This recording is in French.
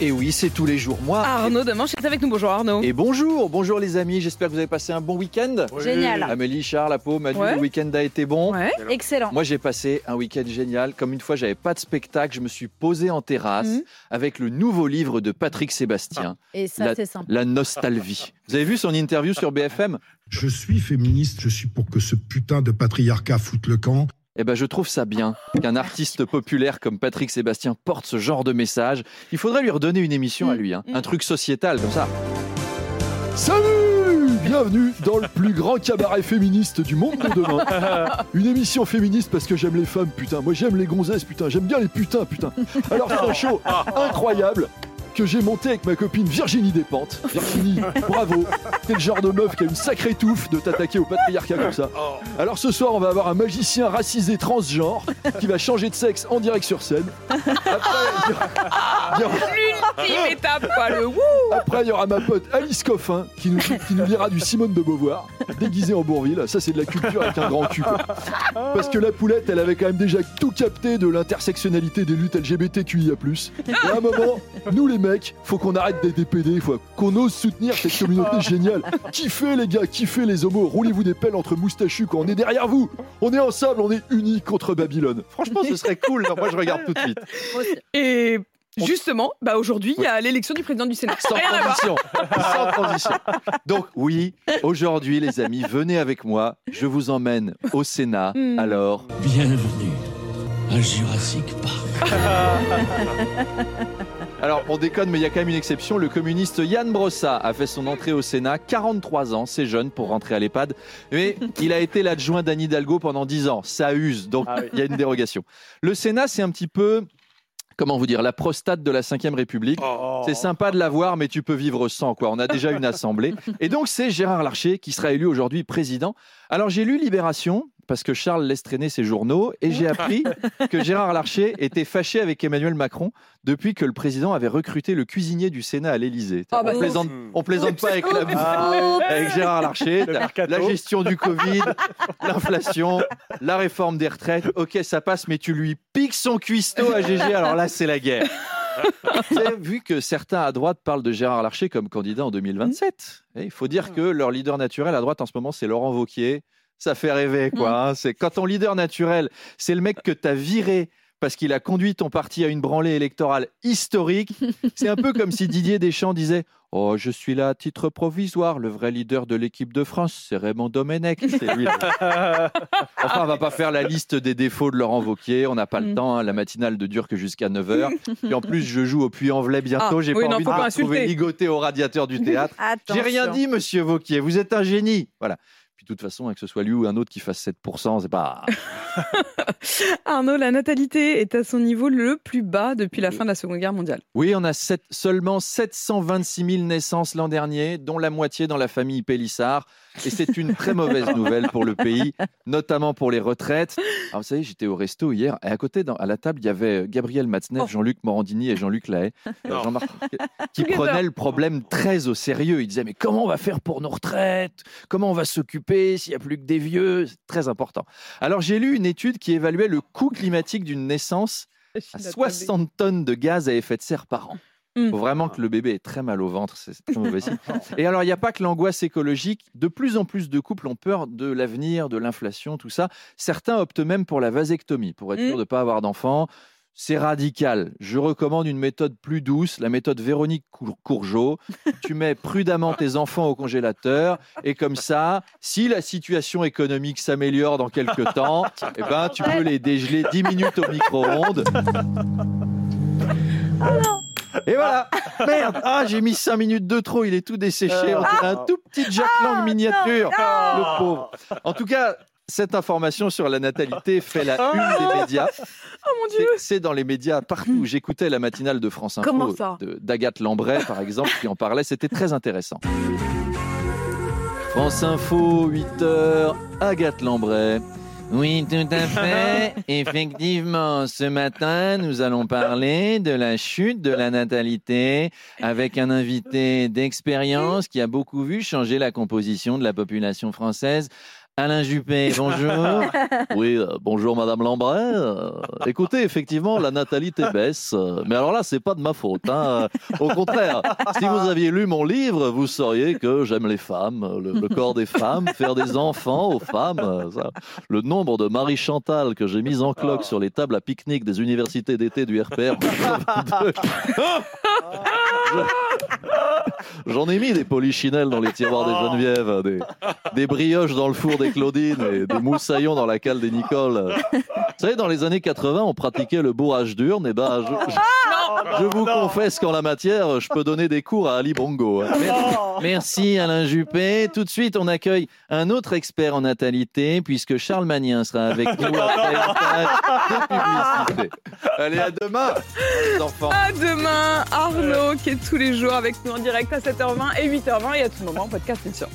Et oui, c'est tous les jours. Moi. Arnaud Demanche est avec nous. Bonjour Arnaud. Et bonjour, bonjour les amis. J'espère que vous avez passé un bon week-end. Génial. Amélie, Charles, Apo, Manu, Ouais. le week-end a été bon. Ouais, excellent. Moi, j'ai passé un week-end génial. Comme une fois, j'avais pas de spectacle, je me suis posé en terrasse Mhm. avec le nouveau livre de Patrick Sébastien, Et ça, La- c'est sympa. La nostalgie. Vous avez vu son interview sur BFM Je suis féministe, je suis pour que ce putain de patriarcat foute le camp. Eh ben, je trouve ça bien qu'un artiste populaire comme Patrick Sébastien porte ce genre de message. Il faudrait lui redonner une émission à lui, hein. un truc sociétal comme ça. Salut Bienvenue dans le plus grand cabaret féministe du monde de demain. Une émission féministe parce que j'aime les femmes, putain. Moi j'aime les gonzesses, putain. J'aime bien les putains, putain. Alors c'est un show incroyable que j'ai monté avec ma copine Virginie Despentes. Virginie, bravo. T'es le genre de meuf qui a une sacrée touffe de t'attaquer au patriarcat comme ça. Alors ce soir, on va avoir un magicien racisé transgenre qui va changer de sexe en direct sur scène. Après, L'ultime étape, quoi, le wouh après, il y aura ma pote Alice Coffin qui nous, qui nous lira du Simone de Beauvoir, déguisée en Bourville. Ça, c'est de la culture avec un grand cul. quoi. Parce que la poulette, elle avait quand même déjà tout capté de l'intersectionnalité des luttes LGBTQIA. Et à un moment, nous les mecs, faut qu'on arrête des PD, faut qu'on ose soutenir cette communauté géniale. Kiffez les gars, kiffez les homos, roulez-vous des pelles entre moustachus quand on est derrière vous. On est ensemble, on est unis contre Babylone. Franchement, ce serait cool. Non, moi, je regarde tout de suite. Et justement, bah aujourd'hui, il y a l'élection du président du Sénat. Transition. Sans transition. Donc oui, aujourd'hui les amis, venez avec moi. Je vous emmène au Sénat. Hmm. Alors, Bienvenue à Jurassic Park. alors on déconne, mais il y a quand même une exception. Le communiste Yann Brossa a fait son entrée au Sénat. 43 ans, c'est jeune pour rentrer à l'EHPAD. Mais il a été l'adjoint d'Anne Hidalgo pendant 10 ans. Ça use, donc il y a une dérogation. Le Sénat, c'est un petit peu... Comment vous dire, la prostate de la Ve République. C'est sympa de l'avoir, mais tu peux vivre sans, quoi. On a déjà une assemblée. Et donc, c'est Gérard Larcher qui sera élu aujourd'hui président. Alors, j'ai lu Libération, parce que Charles laisse traîner ses journaux, et j'ai appris que Gérard Larcher était fâché avec Emmanuel Macron depuis que le président avait recruté le cuisinier du Sénat à l'Élysée. Ah bah, on plaisante, on plaisante pas avec la bouffe. Avec Gérard Larcher, la gestion du Covid, l'inflation, la réforme des retraites. Ok, ça passe, mais tu lui piques son cuistot à GG. Alors là, c'est la guerre. Vous avez vu que certains à droite parlent de Gérard Larcher comme candidat en 2027. Et il faut dire que leur leader naturel à droite en ce moment, c'est Laurent Vauquier. Ça fait rêver, quoi. hein. C'est quand ton leader naturel, c'est le mec que tu as viré parce qu'il a conduit ton parti à une branlée électorale historique. C'est un peu comme si Didier Deschamps disait Oh, je suis là à titre provisoire. Le vrai leader de l'équipe de France, c'est Raymond Domenech. C'est lui. Enfin, on va pas faire la liste des défauts de Laurent Vauquier. On n'a pas le Mm. temps. hein. La matinale ne dure que jusqu'à 9h. Et en plus, je joue au Puy-en-Velay bientôt. Ah, J'ai oui, pas non, envie de me retrouver ligoté au radiateur du théâtre. J'ai rien dit, monsieur Vauquier. Vous êtes un génie. Voilà. Toute façon, que ce soit lui ou un autre qui fasse 7%, c'est pas. Arnaud, la natalité est à son niveau le plus bas depuis la fin de la Seconde Guerre mondiale. Oui, on a seulement 726 000 naissances l'an dernier, dont la moitié dans la famille Pélissard. Et c'est une très mauvaise nouvelle pour le pays, notamment pour les retraites. Alors, vous savez, j'étais au resto hier, et à côté, dans- à la table, il y avait Gabriel Matzneff, Oh. Jean-Luc Morandini et Jean-Luc Lahaye, euh, Jean-Marc, qui prenaient le problème très au sérieux. Ils disaient, mais comment on va faire pour nos retraites? Comment on va s'occuper s'il n'y a plus que des vieux? C'est très important. Alors, j'ai lu une étude qui évaluait le coût climatique d'une naissance à 60 tonnes de gaz à effet de serre par an. Il faut vraiment que le bébé ait très mal au ventre, c'est c'est très mauvais signe. Et alors, il n'y a pas que l'angoisse écologique. De plus en plus de couples ont peur de l'avenir, de l'inflation, tout ça. Certains optent même pour la vasectomie, pour être Mm. sûr de ne pas avoir d'enfants. C'est radical. Je recommande une méthode plus douce, la méthode Véronique Cour- Courgeot. Tu mets prudemment tes enfants au congélateur et comme ça, si la situation économique s'améliore dans quelques temps, eh ben, tu peux les dégeler 10 minutes au micro-ondes. Et voilà. Merde. Ah, j'ai mis 5 minutes de trop. Il est tout desséché. On dirait un tout petit Jack Lang miniature. Le pauvre. En tout cas, cette information sur la natalité fait la une des médias. Oh mon Dieu C'est- dans les médias partout. J'écoutais la matinale de France Info d'Agathe Lambray, par exemple, qui en parlait. C'était très intéressant. France Info, 8 heures, Agathe Lambray. Oui, tout à fait. Effectivement, ce matin, nous allons parler de la chute de la natalité avec un invité d'expérience qui a beaucoup vu changer la composition de la population française. Alain Juppé, bonjour. Oui, euh, bonjour Madame Lambray. Euh, écoutez, effectivement, la natalité baisse. Euh, Mais alors là, c'est pas de ma faute. hein. Au contraire, si vous aviez lu mon livre, vous sauriez que j'aime les femmes, le, le corps des femmes, faire des enfants aux femmes. ça. Le nombre de Marie Chantal que j'ai mis en cloque sur les tables à pique-nique des universités d'été du RPR. J'en ai mis des polichinelles dans les tiroirs des Geneviève, des, des brioches dans le four des Claudines et des moussaillons dans la cale des Nicole. Vous savez, dans les années 80, on pratiquait le bourrage d'urne. Et ben, je vous confesse qu'en la matière, je peux donner des cours à Ali Bongo. hein. Merci Alain Juppé. Tout de suite, on accueille un autre expert en natalité puisque Charles Magnien sera avec nous après une page de publicité. Allez, à demain, les enfants. À demain, Arnaud qui est tous les jours avec nous en direct à 7h20 et 8h20 et à tout moment en podcast bien sûr.